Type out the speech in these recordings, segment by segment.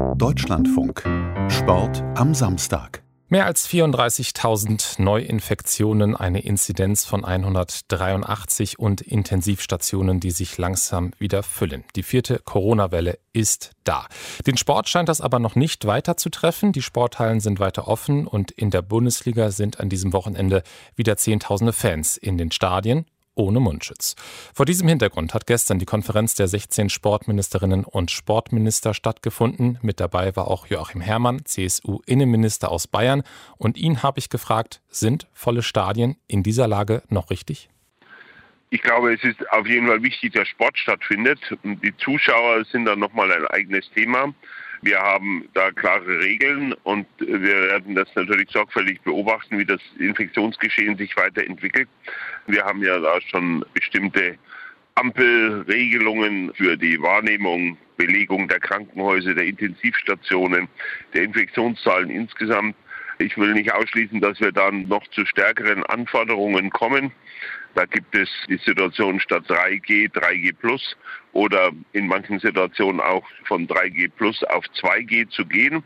Deutschlandfunk. Sport am Samstag. Mehr als 34.000 Neuinfektionen, eine Inzidenz von 183 und Intensivstationen, die sich langsam wieder füllen. Die vierte Corona-Welle ist da. Den Sport scheint das aber noch nicht weiter zu treffen. Die Sporthallen sind weiter offen und in der Bundesliga sind an diesem Wochenende wieder Zehntausende Fans in den Stadien ohne Mundschutz. Vor diesem Hintergrund hat gestern die Konferenz der 16 Sportministerinnen und Sportminister stattgefunden. Mit dabei war auch Joachim Herrmann, CSU-Innenminister aus Bayern. Und ihn habe ich gefragt, sind volle Stadien in dieser Lage noch richtig? Ich glaube, es ist auf jeden Fall wichtig, dass Sport stattfindet. Die Zuschauer sind dann nochmal ein eigenes Thema. Wir haben da klare Regeln und wir werden das natürlich sorgfältig beobachten, wie das Infektionsgeschehen sich weiterentwickelt. Wir haben ja da schon bestimmte Ampelregelungen für die Wahrnehmung, Belegung der Krankenhäuser, der Intensivstationen, der Infektionszahlen insgesamt. Ich will nicht ausschließen, dass wir dann noch zu stärkeren Anforderungen kommen. Da gibt es die Situation statt 3G, 3G Plus oder in manchen Situationen auch von 3G Plus auf 2G zu gehen.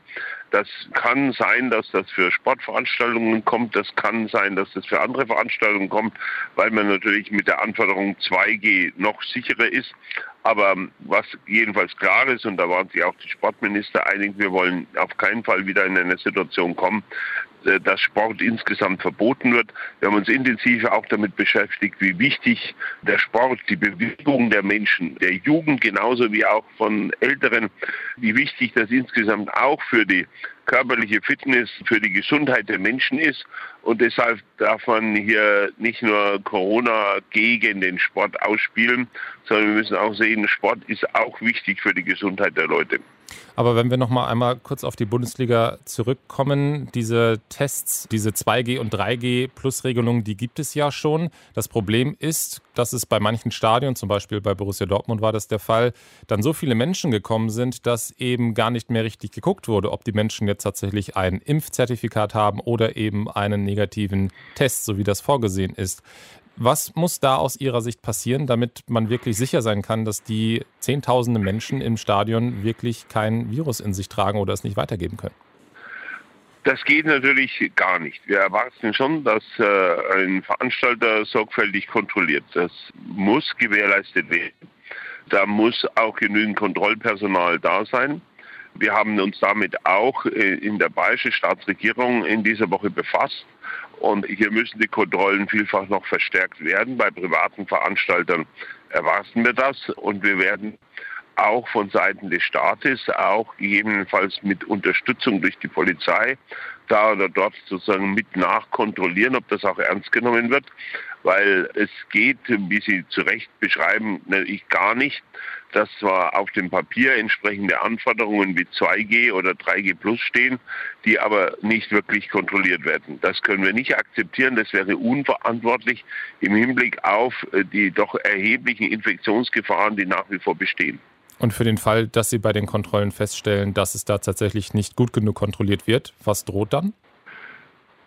Das kann sein, dass das für Sportveranstaltungen kommt. Das kann sein, dass das für andere Veranstaltungen kommt, weil man natürlich mit der Anforderung 2G noch sicherer ist. Aber was jedenfalls klar ist, und da waren sich auch die Sportminister einig, wir wollen auf keinen Fall wieder in eine Situation kommen, dass Sport insgesamt verboten wird. Wir haben uns intensiv auch damit beschäftigt, wie wichtig der Sport, die Bewegung der Menschen, der Jugend genauso wie auch von Älteren, wie wichtig das insgesamt auch für die körperliche Fitness, für die Gesundheit der Menschen ist. Und deshalb darf man hier nicht nur Corona gegen den Sport ausspielen, sondern wir müssen auch sehen, Sport ist auch wichtig für die Gesundheit der Leute. Aber wenn wir noch mal einmal kurz auf die Bundesliga zurückkommen, diese Tests, diese 2G und 3G Plus-Regelung, die gibt es ja schon. Das Problem ist, dass es bei manchen Stadien, zum Beispiel bei Borussia Dortmund war das der Fall, dann so viele Menschen gekommen sind, dass eben gar nicht mehr richtig geguckt wurde, ob die Menschen jetzt tatsächlich ein Impfzertifikat haben oder eben einen negativen Test, so wie das vorgesehen ist. Was muss da aus Ihrer Sicht passieren, damit man wirklich sicher sein kann, dass die Zehntausende Menschen im Stadion wirklich kein Virus in sich tragen oder es nicht weitergeben können? Das geht natürlich gar nicht. Wir erwarten schon, dass äh, ein Veranstalter sorgfältig kontrolliert. Das muss gewährleistet werden. Da muss auch genügend Kontrollpersonal da sein. Wir haben uns damit auch äh, in der bayerischen Staatsregierung in dieser Woche befasst. Und hier müssen die Kontrollen vielfach noch verstärkt werden. Bei privaten Veranstaltern erwarten wir das. Und wir werden auch von Seiten des Staates, auch gegebenenfalls mit Unterstützung durch die Polizei, da oder dort sozusagen mit nachkontrollieren, ob das auch ernst genommen wird, weil es geht, wie Sie zu Recht beschreiben, natürlich gar nicht, dass zwar auf dem Papier entsprechende Anforderungen wie 2G oder 3G Plus stehen, die aber nicht wirklich kontrolliert werden. Das können wir nicht akzeptieren. Das wäre unverantwortlich im Hinblick auf äh, die doch erheblichen Infektionsgefahren, die nach wie vor bestehen. Und für den Fall, dass Sie bei den Kontrollen feststellen, dass es da tatsächlich nicht gut genug kontrolliert wird, was droht dann?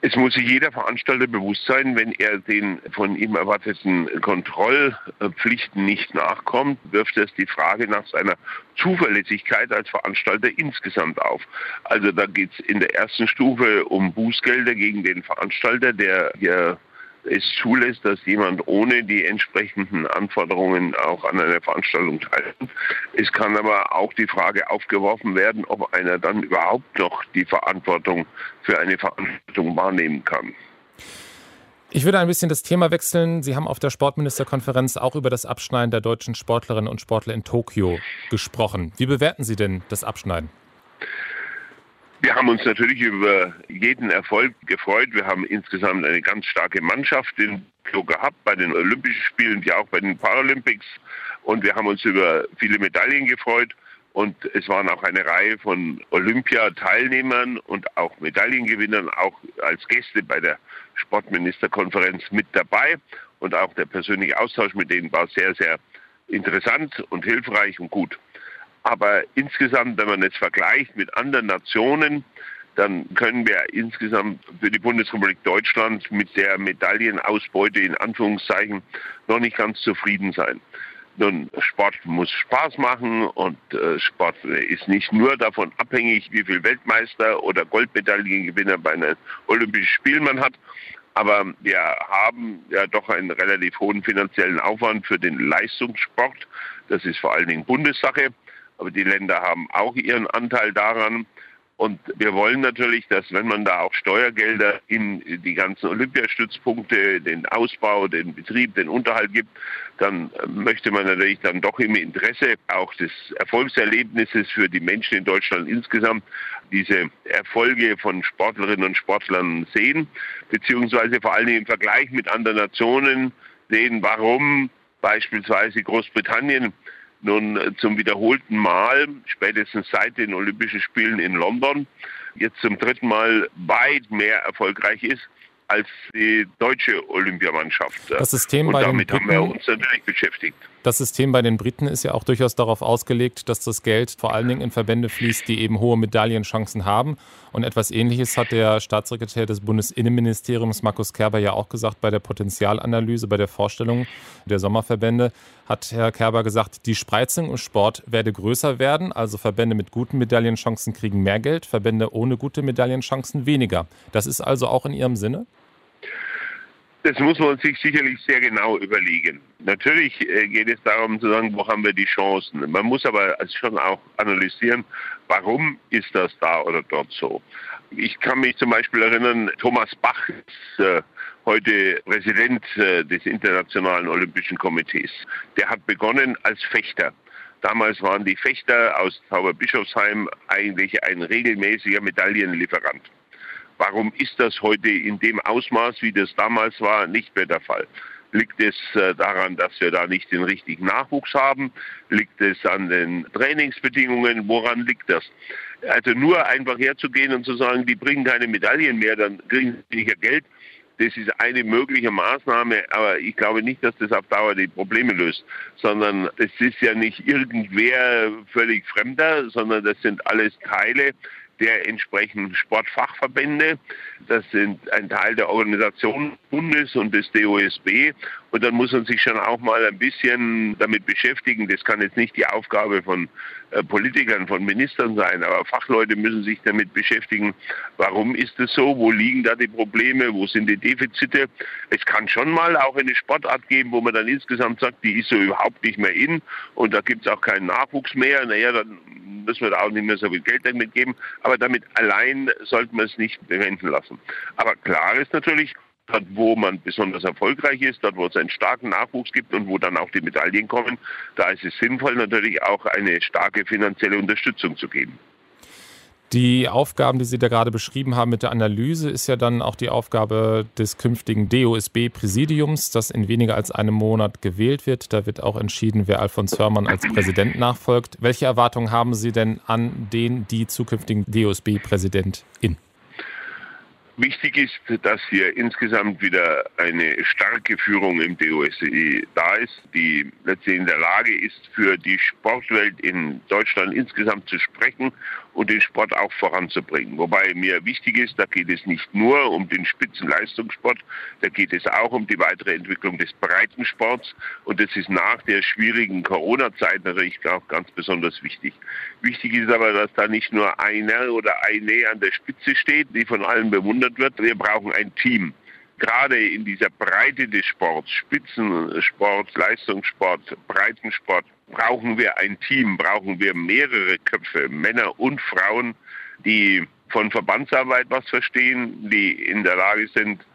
Es muss sich jeder Veranstalter bewusst sein, wenn er den von ihm erwarteten Kontrollpflichten nicht nachkommt, wirft es die Frage nach seiner Zuverlässigkeit als Veranstalter insgesamt auf. Also da geht es in der ersten Stufe um Bußgelder gegen den Veranstalter, der hier es zulässt, dass jemand ohne die entsprechenden Anforderungen auch an einer Veranstaltung teilnimmt. Es kann aber auch die Frage aufgeworfen werden, ob einer dann überhaupt noch die Verantwortung für eine Veranstaltung wahrnehmen kann. Ich würde ein bisschen das Thema wechseln. Sie haben auf der Sportministerkonferenz auch über das Abschneiden der deutschen Sportlerinnen und Sportler in Tokio gesprochen. Wie bewerten Sie denn das Abschneiden? Wir haben uns natürlich über jeden Erfolg gefreut. Wir haben insgesamt eine ganz starke Mannschaft in Tokio gehabt bei den Olympischen Spielen, wie auch bei den Paralympics. Und wir haben uns über viele Medaillen gefreut. Und es waren auch eine Reihe von Olympiateilnehmern und auch Medaillengewinnern auch als Gäste bei der Sportministerkonferenz mit dabei. Und auch der persönliche Austausch mit denen war sehr, sehr interessant und hilfreich und gut. Aber insgesamt, wenn man es vergleicht mit anderen Nationen, dann können wir insgesamt für die Bundesrepublik Deutschland mit der Medaillenausbeute in Anführungszeichen noch nicht ganz zufrieden sein. Nun, Sport muss Spaß machen und äh, Sport ist nicht nur davon abhängig, wie viel Weltmeister oder Goldmedaillengewinner bei einem Olympischen Spiel man hat. Aber wir haben ja doch einen relativ hohen finanziellen Aufwand für den Leistungssport. Das ist vor allen Dingen Bundessache. Aber die Länder haben auch ihren Anteil daran. Und wir wollen natürlich, dass wenn man da auch Steuergelder in die ganzen Olympiastützpunkte, den Ausbau, den Betrieb, den Unterhalt gibt, dann möchte man natürlich dann doch im Interesse auch des Erfolgserlebnisses für die Menschen in Deutschland insgesamt diese Erfolge von Sportlerinnen und Sportlern sehen, beziehungsweise vor allen Dingen im Vergleich mit anderen Nationen sehen, warum beispielsweise Großbritannien nun äh, zum wiederholten Mal, spätestens seit den Olympischen Spielen in London, jetzt zum dritten Mal weit mehr erfolgreich ist als die deutsche Olympiamannschaft. Das System Und bei damit den haben wir uns natürlich beschäftigt. Das System bei den Briten ist ja auch durchaus darauf ausgelegt, dass das Geld vor allen Dingen in Verbände fließt, die eben hohe Medaillenchancen haben. Und etwas Ähnliches hat der Staatssekretär des Bundesinnenministeriums, Markus Kerber, ja auch gesagt bei der Potenzialanalyse, bei der Vorstellung der Sommerverbände, hat Herr Kerber gesagt, die Spreizung im Sport werde größer werden. Also Verbände mit guten Medaillenchancen kriegen mehr Geld, Verbände ohne gute Medaillenchancen weniger. Das ist also auch in Ihrem Sinne? Das muss man sich sicherlich sehr genau überlegen. Natürlich äh, geht es darum zu sagen, wo haben wir die Chancen. Man muss aber schon auch analysieren, warum ist das da oder dort so. Ich kann mich zum Beispiel erinnern, Thomas Bach ist äh, heute Präsident äh, des Internationalen Olympischen Komitees. Der hat begonnen als Fechter. Damals waren die Fechter aus Tauberbischofsheim eigentlich ein regelmäßiger Medaillenlieferant. Warum ist das heute in dem Ausmaß, wie das damals war, nicht mehr der Fall? Liegt es äh, daran, dass wir da nicht den richtigen Nachwuchs haben? Liegt es an den Trainingsbedingungen? Woran liegt das? Also nur einfach herzugehen und zu sagen, die bringen keine Medaillen mehr, dann kriegen sie weniger Geld. Das ist eine mögliche Maßnahme, aber ich glaube nicht, dass das auf Dauer die Probleme löst, sondern es ist ja nicht irgendwer völlig Fremder, sondern das sind alles Teile der entsprechenden Sportfachverbände. Das sind ein Teil der Organisation Bundes und des DOSB. Und dann muss man sich schon auch mal ein bisschen damit beschäftigen. Das kann jetzt nicht die Aufgabe von äh, Politikern, von Ministern sein, aber Fachleute müssen sich damit beschäftigen. Warum ist es so? Wo liegen da die Probleme? Wo sind die Defizite? Es kann schon mal auch eine Sportart geben, wo man dann insgesamt sagt, die ist so überhaupt nicht mehr in und da gibt es auch keinen Nachwuchs mehr. Naja, dann müssen wir da auch nicht mehr so viel Geld damit geben. Aber damit allein sollten wir es nicht bewenden lassen. Aber klar ist natürlich, dort wo man besonders erfolgreich ist, dort wo es einen starken Nachwuchs gibt und wo dann auch die Medaillen kommen, da ist es sinnvoll natürlich auch eine starke finanzielle Unterstützung zu geben. Die Aufgaben, die Sie da gerade beschrieben haben mit der Analyse, ist ja dann auch die Aufgabe des künftigen DOSB-Präsidiums, das in weniger als einem Monat gewählt wird. Da wird auch entschieden, wer Alfons Hörmann als Präsident nachfolgt. Welche Erwartungen haben Sie denn an den, die zukünftigen DOSB-Präsidentin? Wichtig ist, dass hier insgesamt wieder eine starke Führung im DOSB da ist, die letztlich in der Lage ist, für die Sportwelt in Deutschland insgesamt zu sprechen und den Sport auch voranzubringen. Wobei mir wichtig ist, da geht es nicht nur um den Spitzenleistungssport, da geht es auch um die weitere Entwicklung des Breitensports und das ist nach der schwierigen Corona-Zeit natürlich auch ganz besonders wichtig. Wichtig ist aber, dass da nicht nur einer oder eine an der Spitze steht, die von allen bewundert wird. Wir brauchen ein Team gerade in dieser Breite des Sports, Spitzensport, Leistungssport, Breitensport, brauchen wir ein Team, brauchen wir mehrere Köpfe, Männer und Frauen, die von Verbandsarbeit was verstehen, die in der Lage sind,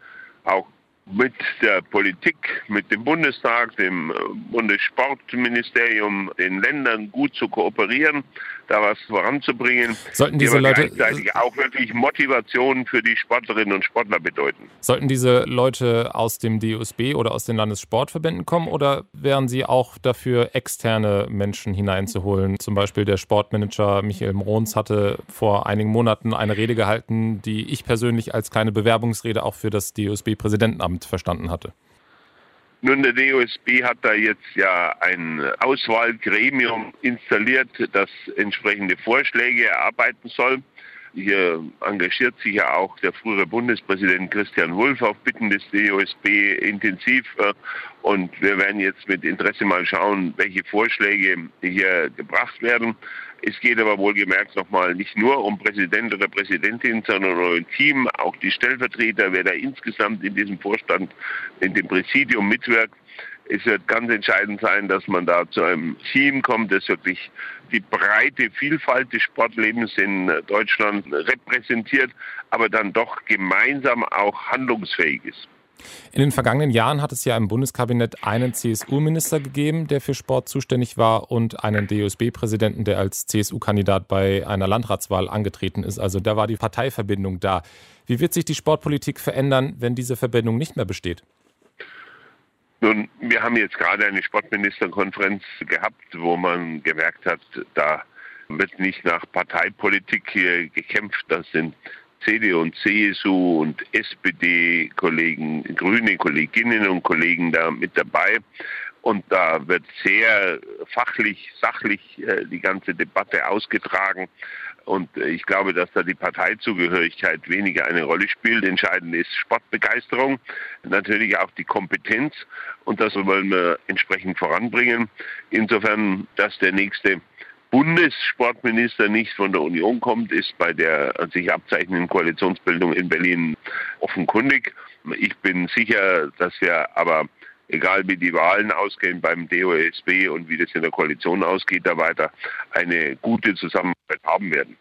auch mit der Politik, mit dem Bundestag, dem Bundessportministerium, den Ländern gut zu kooperieren, da was voranzubringen, sollten diese die Leute gleichzeitig auch wirklich Motivation für die Sportlerinnen und Sportler bedeuten. Sollten diese Leute aus dem DUSB oder aus den Landessportverbänden kommen oder wären sie auch dafür, externe Menschen hineinzuholen? Zum Beispiel der Sportmanager Michael Mrons hatte vor einigen Monaten eine Rede gehalten, die ich persönlich als kleine Bewerbungsrede auch für das DUSB-Präsidentenamt verstanden hatte. Nun, der DOSB hat da jetzt ja ein Auswahlgremium installiert, das entsprechende Vorschläge erarbeiten soll. Hier engagiert sich ja auch der frühere Bundespräsident Christian Wulff auf Bitten des DOSB intensiv. Und wir werden jetzt mit Interesse mal schauen, welche Vorschläge hier gebracht werden. Es geht aber wohlgemerkt nochmal nicht nur um Präsident oder Präsidentin, sondern um ein Team, auch die Stellvertreter, wer da insgesamt in diesem Vorstand, in dem Präsidium mitwirkt. Es wird ganz entscheidend sein, dass man da zu einem Team kommt, das wirklich die breite Vielfalt des Sportlebens in Deutschland repräsentiert, aber dann doch gemeinsam auch handlungsfähig ist. In den vergangenen Jahren hat es ja im Bundeskabinett einen CSU-Minister gegeben, der für Sport zuständig war, und einen DOSB-Präsidenten, der als CSU-Kandidat bei einer Landratswahl angetreten ist. Also da war die Parteiverbindung da. Wie wird sich die Sportpolitik verändern, wenn diese Verbindung nicht mehr besteht? Nun, wir haben jetzt gerade eine Sportministerkonferenz gehabt, wo man gemerkt hat, da wird nicht nach Parteipolitik hier gekämpft. Das sind CDU und CSU und SPD-Kollegen, grüne Kolleginnen und Kollegen da mit dabei. Und da wird sehr fachlich, sachlich äh, die ganze Debatte ausgetragen. Und äh, ich glaube, dass da die Parteizugehörigkeit weniger eine Rolle spielt. Entscheidend ist Sportbegeisterung, natürlich auch die Kompetenz. Und das wollen wir entsprechend voranbringen. Insofern, dass der nächste Bundessportminister nicht von der Union kommt, ist bei der sich abzeichnenden Koalitionsbildung in Berlin offenkundig. Ich bin sicher, dass wir aber egal wie die Wahlen ausgehen beim DOSB und wie das in der Koalition ausgeht, da weiter eine gute Zusammenarbeit haben werden.